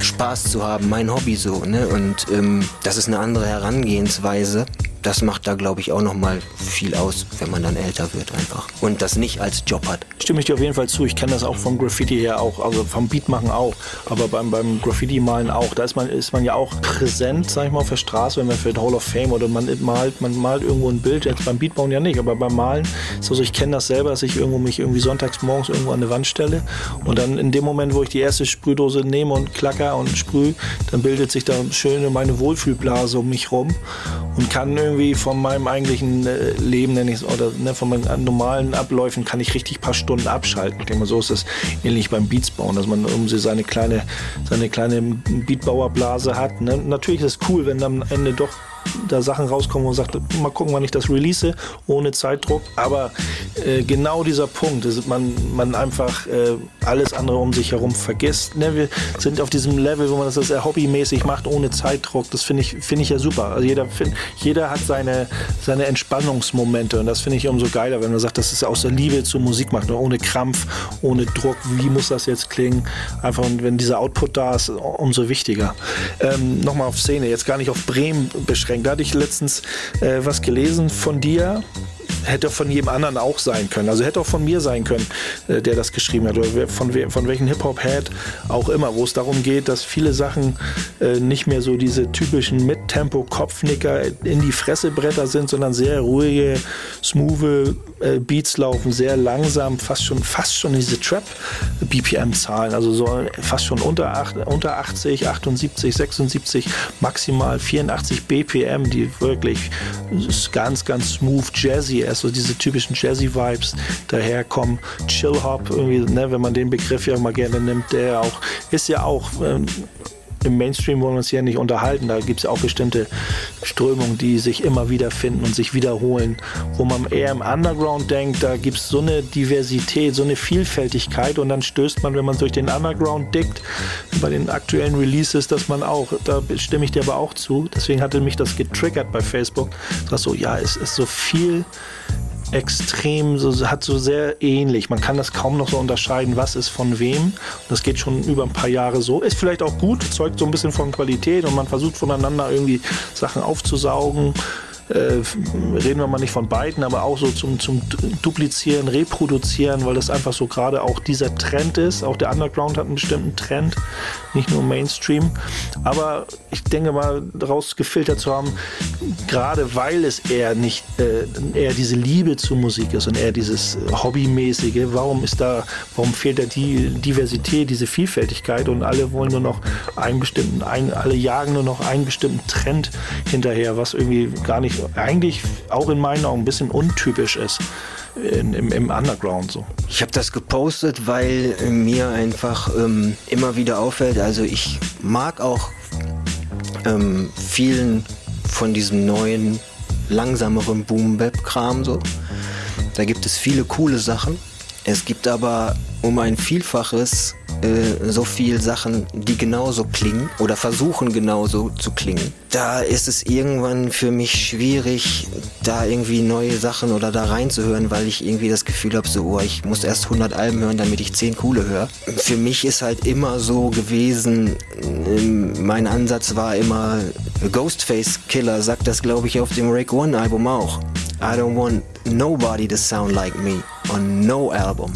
Spaß zu haben, mein Hobby so, ne? Und ähm, das ist eine andere Herangehensweise das macht da, glaube ich, auch nochmal viel aus, wenn man dann älter wird einfach. Und das nicht als Job hat. Stimme ich dir auf jeden Fall zu. Ich kenne das auch vom Graffiti her auch, also vom Beatmachen auch, aber beim, beim Graffiti-Malen auch. Da ist man, ist man ja auch präsent, sag ich mal, auf der Straße, wenn man für den Hall of Fame oder man malt, man malt irgendwo ein Bild, jetzt beim Beatbauen ja nicht, aber beim Malen ist also ich kenne das selber, dass ich irgendwo mich irgendwie sonntags morgens irgendwo an eine Wand stelle und dann in dem Moment, wo ich die erste Sprühdose nehme und klacker und sprühe, dann bildet sich da schöne meine Wohlfühlblase um mich rum und kann irgendwie irgendwie von meinem eigentlichen äh, Leben, nenne ich es, oder ne, von meinen normalen Abläufen kann ich richtig paar Stunden abschalten. Ich denke mal, so ist das ähnlich beim Beatsbauen, dass man um sie seine kleine, seine kleine Beatbauerblase hat. Ne? Natürlich ist es cool, wenn am Ende doch da Sachen rauskommen und sagt, mal gucken, wann ich das release, ohne Zeitdruck. Aber äh, genau dieser Punkt, dass man, man einfach äh, alles andere um sich herum vergisst. Ne, wir sind auf diesem Level, wo man das sehr hobbymäßig macht, ohne Zeitdruck. Das finde ich, find ich ja super. Also jeder, find, jeder hat seine, seine Entspannungsmomente und das finde ich umso geiler, wenn man sagt, das ist aus der Liebe zur Musik macht, ne, ohne Krampf, ohne Druck. Wie muss das jetzt klingen? Einfach, wenn dieser Output da ist, umso wichtiger. Ähm, Nochmal auf Szene, jetzt gar nicht auf Bremen beschränkt. Da hatte ich letztens äh, was gelesen von dir hätte von jedem anderen auch sein können. Also hätte auch von mir sein können, äh, der das geschrieben hat. Oder von, von welchem Hip-Hop-Head auch immer, wo es darum geht, dass viele Sachen äh, nicht mehr so diese typischen Mittempo-Kopfnicker in die Fressebretter sind, sondern sehr ruhige, smooth äh, Beats laufen, sehr langsam, fast schon, fast schon diese Trap-BPM-Zahlen, also so fast schon unter, 8, unter 80, 78, 76, maximal 84 BPM, die wirklich ganz, ganz smooth, jazzy erst so diese typischen Jazzy-Vibes daherkommen. Chill-Hop, irgendwie, ne, wenn man den Begriff ja mal gerne nimmt, der auch, ist ja auch ähm, im Mainstream wollen wir uns ja nicht unterhalten. Da gibt es auch bestimmte Strömungen, die sich immer wieder finden und sich wiederholen. Wo man eher im Underground denkt, da gibt es so eine Diversität, so eine Vielfältigkeit und dann stößt man, wenn man durch den Underground dickt, bei den aktuellen Releases, dass man auch, da stimme ich dir aber auch zu, deswegen hatte mich das getriggert bei Facebook, dass so, ja, es ist so viel extrem, so, hat so sehr ähnlich. Man kann das kaum noch so unterscheiden, was ist von wem. Das geht schon über ein paar Jahre so. Ist vielleicht auch gut, zeugt so ein bisschen von Qualität und man versucht voneinander irgendwie Sachen aufzusaugen. Äh, reden wir mal nicht von beiden, aber auch so zum, zum Duplizieren, Reproduzieren, weil das einfach so gerade auch dieser Trend ist. Auch der Underground hat einen bestimmten Trend, nicht nur Mainstream. Aber ich denke mal, daraus gefiltert zu haben, gerade weil es eher nicht äh, eher diese Liebe zur Musik ist und eher dieses Hobbymäßige, warum ist da, warum fehlt da die Diversität, diese Vielfältigkeit und alle wollen nur noch einen bestimmten, ein, alle jagen nur noch einen bestimmten Trend hinterher, was irgendwie gar nicht, eigentlich auch in meinen Augen ein bisschen untypisch ist. In, im, im, Underground so. Ich habe das gepostet, weil mir einfach ähm, immer wieder auffällt, also ich mag auch ähm, vielen von diesem neuen, langsameren Boom-Bap-Kram so. Da gibt es viele coole Sachen. Es gibt aber um ein Vielfaches äh, so viel Sachen, die genauso klingen oder versuchen genauso zu klingen. Da ist es irgendwann für mich schwierig, da irgendwie neue Sachen oder da reinzuhören, weil ich irgendwie das Gefühl habe, so, oh, ich muss erst 100 Alben hören, damit ich 10 coole höre. Für mich ist halt immer so gewesen, ähm, mein Ansatz war immer, Ghostface Killer sagt das, glaube ich, auf dem Rake One Album auch. I don't want nobody to sound like me on no album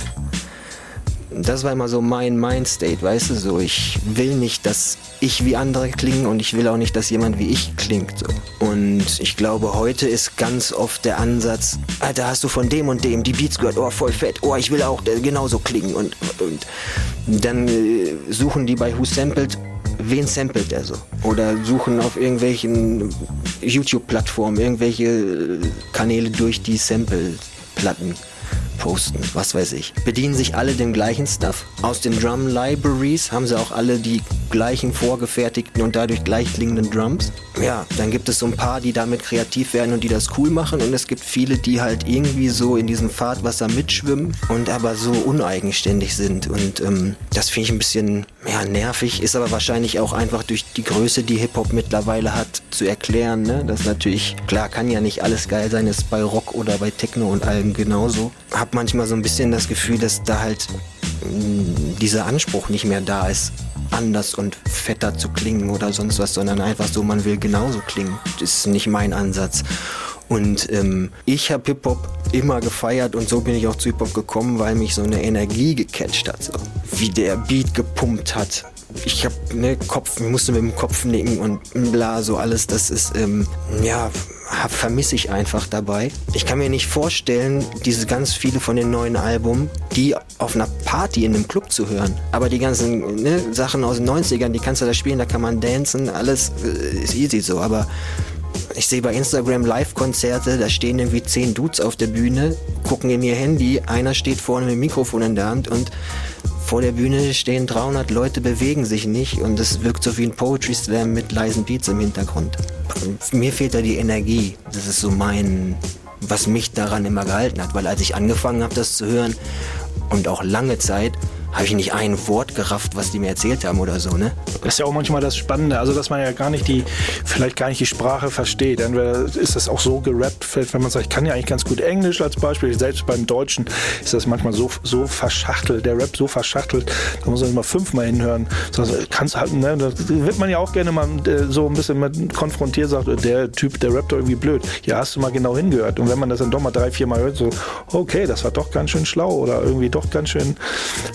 das war immer so mein Mindstate, weißt du, so ich will nicht, dass ich wie andere klingen und ich will auch nicht, dass jemand wie ich klingt. So. Und ich glaube, heute ist ganz oft der Ansatz, Alter, hast du von dem und dem die Beats gehört, oh, voll fett, oh, ich will auch genauso klingen. Und, und dann äh, suchen die bei Who Sampled wen samplet er so? Oder suchen auf irgendwelchen YouTube-Plattformen irgendwelche äh, Kanäle durch die Sample-Platten posten, was weiß ich. Bedienen sich alle dem gleichen Stuff. Aus den Drum Libraries haben sie auch alle die gleichen vorgefertigten und dadurch gleich klingenden Drums. Ja, dann gibt es so ein paar, die damit kreativ werden und die das cool machen und es gibt viele, die halt irgendwie so in diesem Fahrtwasser mitschwimmen und aber so uneigenständig sind und ähm, das finde ich ein bisschen ja, nervig, ist aber wahrscheinlich auch einfach durch die Größe, die Hip-Hop mittlerweile hat, zu erklären. Ne? Das natürlich, klar, kann ja nicht alles geil sein, ist bei Rock oder bei Techno und allem genauso. Hab manchmal so ein bisschen das Gefühl, dass da halt mm, dieser Anspruch nicht mehr da ist, anders und fetter zu klingen oder sonst was, sondern einfach so, man will genauso klingen. Das ist nicht mein Ansatz. Und ähm, ich habe Hip-Hop immer gefeiert und so bin ich auch zu Hip-Hop gekommen, weil mich so eine Energie gecatcht hat. So. Wie der Beat gepumpt hat. Ich habe ne Kopf, musste mit dem Kopf nicken und bla, so alles. Das ist, ähm, ja, vermisse ich einfach dabei. Ich kann mir nicht vorstellen, diese ganz viele von den neuen Alben, die auf einer Party in einem Club zu hören. Aber die ganzen ne, Sachen aus den 90ern, die kannst du da spielen, da kann man dancen, alles äh, ist easy so. Aber ich sehe bei Instagram Live-Konzerte, da stehen irgendwie zehn Dudes auf der Bühne, gucken in ihr Handy, einer steht vorne mit dem Mikrofon in der Hand und vor der Bühne stehen 300 Leute, bewegen sich nicht und es wirkt so wie ein Poetry Slam mit leisen Beats im Hintergrund. Mir fehlt da die Energie. Das ist so mein, was mich daran immer gehalten hat, weil als ich angefangen habe, das zu hören und auch lange Zeit, habe ich nicht ein Wort gerafft, was die mir erzählt haben oder so, ne? Das ist ja auch manchmal das Spannende, also dass man ja gar nicht die, vielleicht gar nicht die Sprache versteht. Entweder ist das auch so gerappt, wenn man sagt, ich kann ja eigentlich ganz gut Englisch als Beispiel, selbst beim Deutschen ist das manchmal so, so verschachtelt, der Rap so verschachtelt, da muss man immer fünfmal hinhören. Das kannst halt, ne, da wird man ja auch gerne mal äh, so ein bisschen mit konfrontiert, sagt, der Typ, der rappt doch irgendwie blöd. Ja, hast du mal genau hingehört. Und wenn man das dann doch mal drei, vier Mal hört, so, okay, das war doch ganz schön schlau oder irgendwie doch ganz schön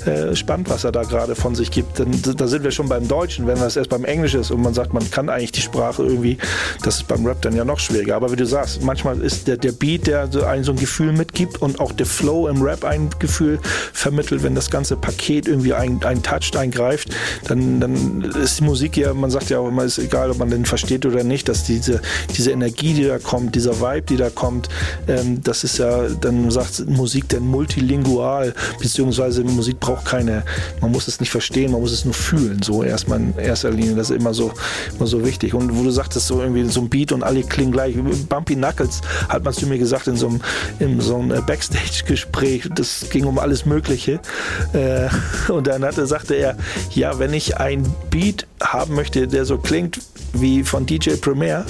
äh, spannend, was er da gerade von sich gibt. Denn da sind wir schon beim Deutschen, wenn das erst beim Englisch ist und man sagt, man kann eigentlich die Sprache irgendwie, das ist beim Rap dann ja noch schwieriger. Aber wie du sagst, manchmal ist der, der Beat, der so ein, so ein Gefühl mitgibt und auch der Flow im Rap ein Gefühl vermittelt, wenn das ganze Paket irgendwie ein, ein toucht, eingreift, dann, dann ist die Musik ja, man sagt ja auch immer, ist egal, ob man den versteht oder nicht, dass diese, diese Energie, die da kommt, dieser Vibe, die da kommt, ähm, das ist ja, dann sagt Musik denn multilingual, beziehungsweise Musik braucht keine, man muss es nicht verstehen, man muss es nur fühlen, so erstmal in erster Linie. Das ist immer so, immer so wichtig. Und wo du sagtest, so irgendwie so ein Beat und alle klingen gleich. Bumpy Knuckles hat man zu mir gesagt in so einem, in so einem Backstage-Gespräch. Das ging um alles Mögliche. Äh, und dann hatte, sagte er, ja, wenn ich ein Beat haben möchte, der so klingt wie von DJ Premier,